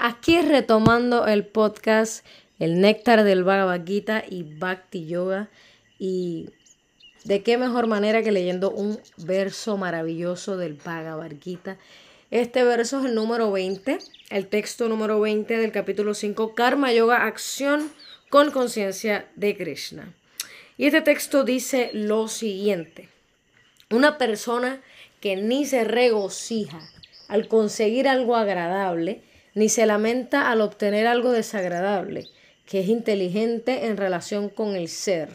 aquí retomando el podcast El Néctar del Bhagavad Gita y Bhakti Yoga. Y de qué mejor manera que leyendo un verso maravilloso del Bhagavad Gita. Este verso es el número 20, el texto número 20 del capítulo 5, Karma Yoga, acción con conciencia de Krishna. Y este texto dice lo siguiente. Una persona que ni se regocija al conseguir algo agradable, ni se lamenta al obtener algo desagradable, que es inteligente en relación con el ser,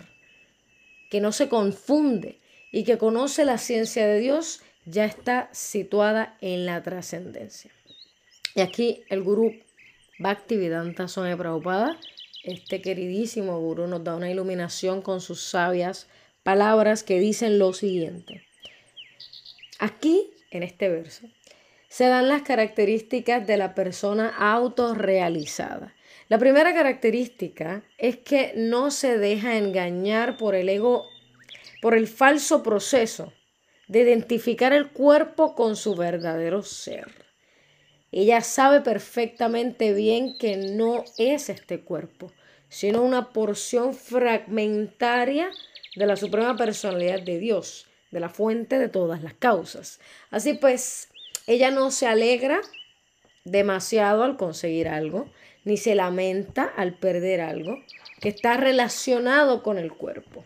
que no se confunde y que conoce la ciencia de Dios, ya está situada en la trascendencia. Y aquí el gurú Bhaktivedanta Swami Prabhupada, este queridísimo gurú, nos da una iluminación con sus sabias palabras que dicen lo siguiente. Aquí, en este verso, se dan las características de la persona autorrealizada. La primera característica es que no se deja engañar por el ego, por el falso proceso de identificar el cuerpo con su verdadero ser. Ella sabe perfectamente bien que no es este cuerpo, sino una porción fragmentaria de la suprema personalidad de Dios, de la fuente de todas las causas. Así pues, ella no se alegra demasiado al conseguir algo, ni se lamenta al perder algo que está relacionado con el cuerpo.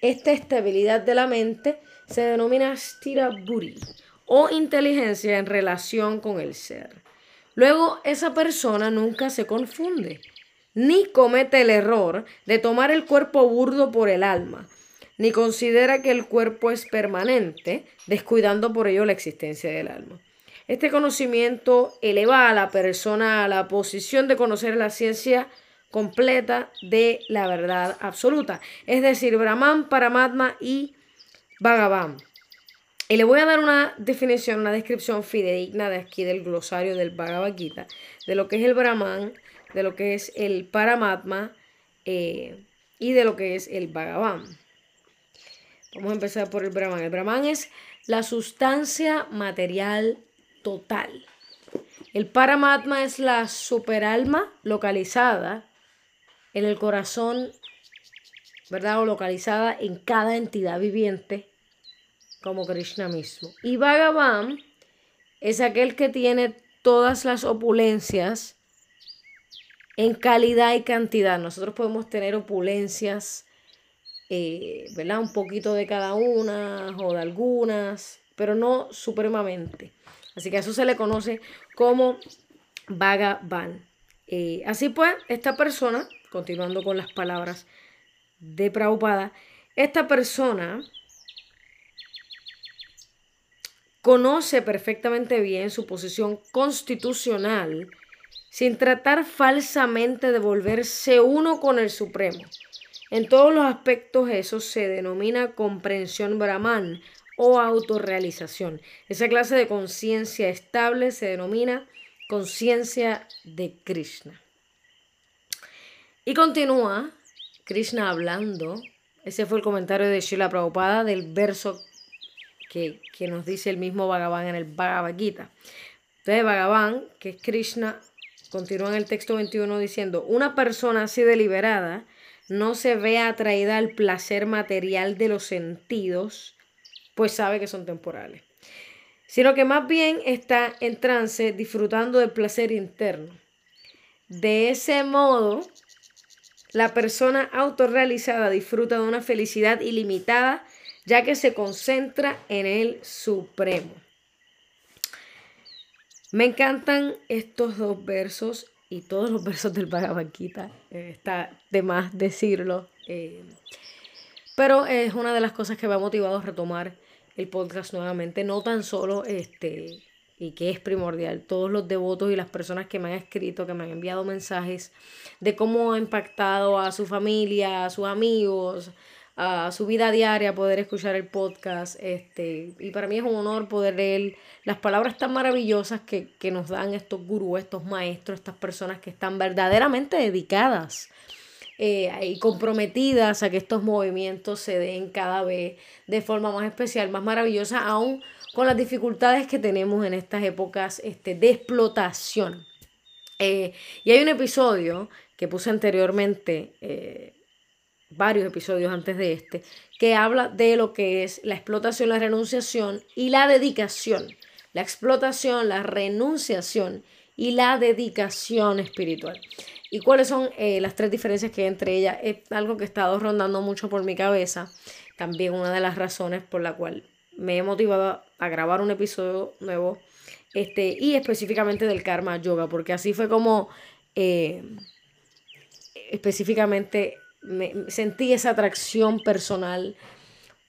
Esta estabilidad de la mente se denomina stira buri o inteligencia en relación con el ser. Luego, esa persona nunca se confunde, ni comete el error de tomar el cuerpo burdo por el alma, ni considera que el cuerpo es permanente, descuidando por ello la existencia del alma. Este conocimiento eleva a la persona a la posición de conocer la ciencia completa de la verdad absoluta, es decir, Brahman, Paramatma y Bhagavan. Y le voy a dar una definición, una descripción fidedigna de aquí del glosario del Bhagavad Gita, de lo que es el Brahman, de lo que es el Paramatma eh, y de lo que es el Bhagavan. Vamos a empezar por el Brahman. El Brahman es la sustancia material total. El Paramatma es la superalma localizada en el corazón, ¿verdad? O localizada en cada entidad viviente, como Krishna mismo. Y Bhagavan es aquel que tiene todas las opulencias en calidad y cantidad. Nosotros podemos tener opulencias eh. Un poquito de cada una o de algunas, pero no supremamente. Así que eso se le conoce como Bhagavan. Eh, así pues, esta persona, continuando con las palabras de Prabhupada, esta persona conoce perfectamente bien su posición constitucional sin tratar falsamente de volverse uno con el Supremo. En todos los aspectos eso se denomina comprensión brahman o autorrealización. Esa clase de conciencia estable se denomina conciencia de Krishna. Y continúa Krishna hablando. Ese fue el comentario de Shila Prabhupada del verso que, que nos dice el mismo Bhagavan en el Bhagavad Gita. Entonces Bhagavan, que es Krishna, continúa en el texto 21 diciendo, una persona así deliberada no se ve atraída al placer material de los sentidos, pues sabe que son temporales, sino que más bien está en trance disfrutando del placer interno. De ese modo, la persona autorrealizada disfruta de una felicidad ilimitada, ya que se concentra en el Supremo. Me encantan estos dos versos y todos los versos del Bhagavad. Eh, está de más decirlo. Eh, pero es una de las cosas que me ha motivado a retomar el podcast nuevamente. No tan solo este, y que es primordial, todos los devotos y las personas que me han escrito, que me han enviado mensajes de cómo ha impactado a su familia, a sus amigos, a su vida diaria poder escuchar el podcast. Este, y para mí es un honor poder leer las palabras tan maravillosas que, nos dan estos gurús, estos maestros, estas personas que están verdaderamente dedicadas eh, y comprometidas a que estos movimientos se den cada vez de forma más especial, más maravillosa, aún con las dificultades que tenemos en estas épocas este, de explotación. Eh, y hay un episodio que puse anteriormente, eh, varios episodios antes de este, que habla de lo que es la explotación, la renunciación y la dedicación. La explotación, la renunciación y la dedicación espiritual. ¿Y cuáles son eh, las tres diferencias que hay entre ellas? Es algo que he estado rondando mucho por mi cabeza. También una de las razones por la cual me he motivado a grabar un episodio nuevo. Este, y específicamente del karma yoga, porque así fue como eh, específicamente me, sentí esa atracción personal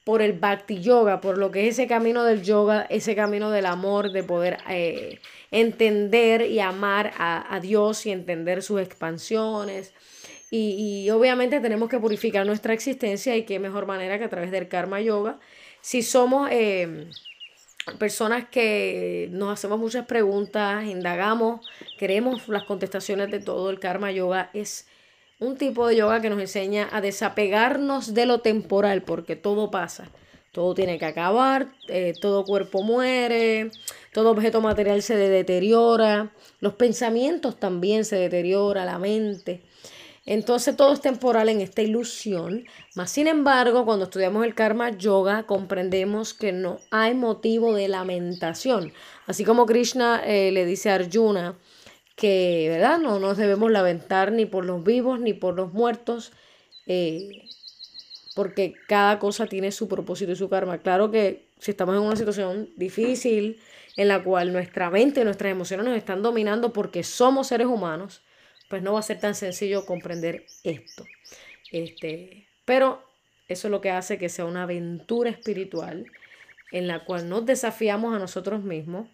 por el bhakti yoga, por lo que es ese camino del yoga, ese camino del amor, de poder eh, entender y amar a, Dios y entender sus expansiones. Y, obviamente tenemos que purificar nuestra existencia y qué mejor manera que a través del karma yoga. Si somos eh, personas que nos hacemos muchas preguntas, indagamos, queremos las contestaciones de todo, el karma yoga es un tipo de yoga que nos enseña a desapegarnos de lo temporal, porque todo pasa. Todo tiene que acabar, eh, todo cuerpo muere, todo objeto material se deteriora, los pensamientos también se deteriora, la mente. Entonces todo es temporal en esta ilusión, mas sin embargo cuando estudiamos el karma yoga comprendemos que no hay motivo de lamentación. Así como Krishna eh, le dice a Arjuna, que, ¿verdad? No nos debemos lamentar ni por los vivos ni por los muertos, eh, porque cada cosa tiene su propósito y su karma. Claro que si estamos en una situación difícil en la cual nuestra mente y nuestras emociones nos están dominando porque somos seres humanos, pues no va a ser tan sencillo comprender esto. Este, pero eso es lo que hace que sea una aventura espiritual en la cual nos desafiamos a nosotros mismos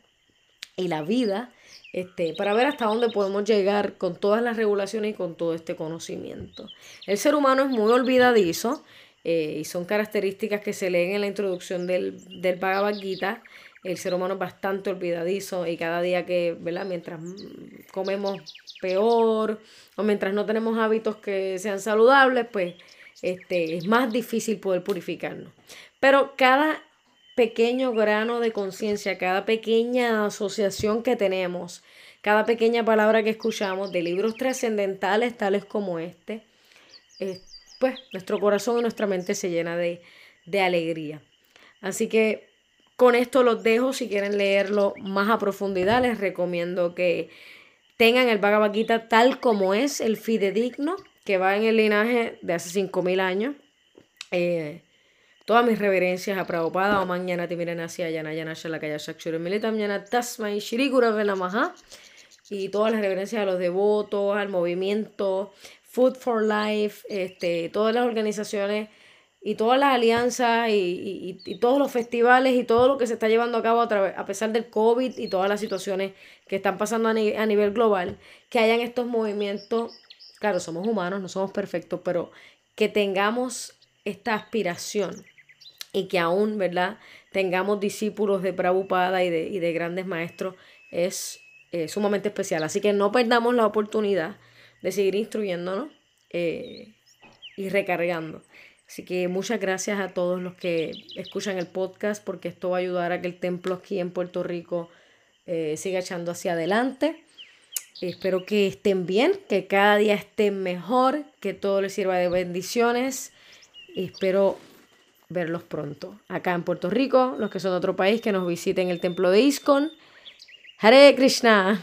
y la vida este, para ver hasta dónde podemos llegar con todas las regulaciones y con todo este conocimiento. El ser humano es muy olvidadizo eh, y son características que se leen en la introducción del, del Bhagavad Gita. El ser humano es bastante olvidadizo y cada día que, ¿verdad? Mientras comemos peor o mientras no tenemos hábitos que sean saludables, pues este, es más difícil poder purificarnos. Pero cada pequeño grano de conciencia, cada pequeña asociación que tenemos, cada pequeña palabra que escuchamos de libros trascendentales tales como este, pues nuestro corazón y nuestra mente se llena de, de alegría. Así que con esto los dejo, si quieren leerlo más a profundidad, les recomiendo que tengan el Bhagavad Gita tal como es, el fidedigno, que va en el linaje de hace 5.000 años. Eh, Todas mis reverencias a Prabhupada, o mañana hacia Yana Yana Shalakaya Shakshura Militam Yana Tasmai Shri Namaha. Y todas las reverencias a los devotos, al movimiento, Food for Life, este, todas las organizaciones y todas las alianzas y, y, todos los festivales y todo lo que se está llevando a cabo a, a pesar del COVID y todas las situaciones que están pasando a, a nivel global, que hayan estos movimientos, claro, somos humanos, no somos perfectos, pero que tengamos esta aspiración y que aún, ¿verdad?, tengamos discípulos de Prabhupada y de, y de grandes maestros es eh, sumamente especial. Así que no perdamos la oportunidad de seguir instruyéndonos eh, y recargando. Así que muchas gracias a todos los que escuchan el podcast porque esto va a ayudar a que el templo aquí en Puerto Rico eh, siga echando hacia adelante. Espero que estén bien, que cada día estén mejor, que todo les sirva de bendiciones. Espero verlos pronto. Acá en Puerto Rico, los que son de otro país, que nos visiten el templo de Iskon. Hare Krishna.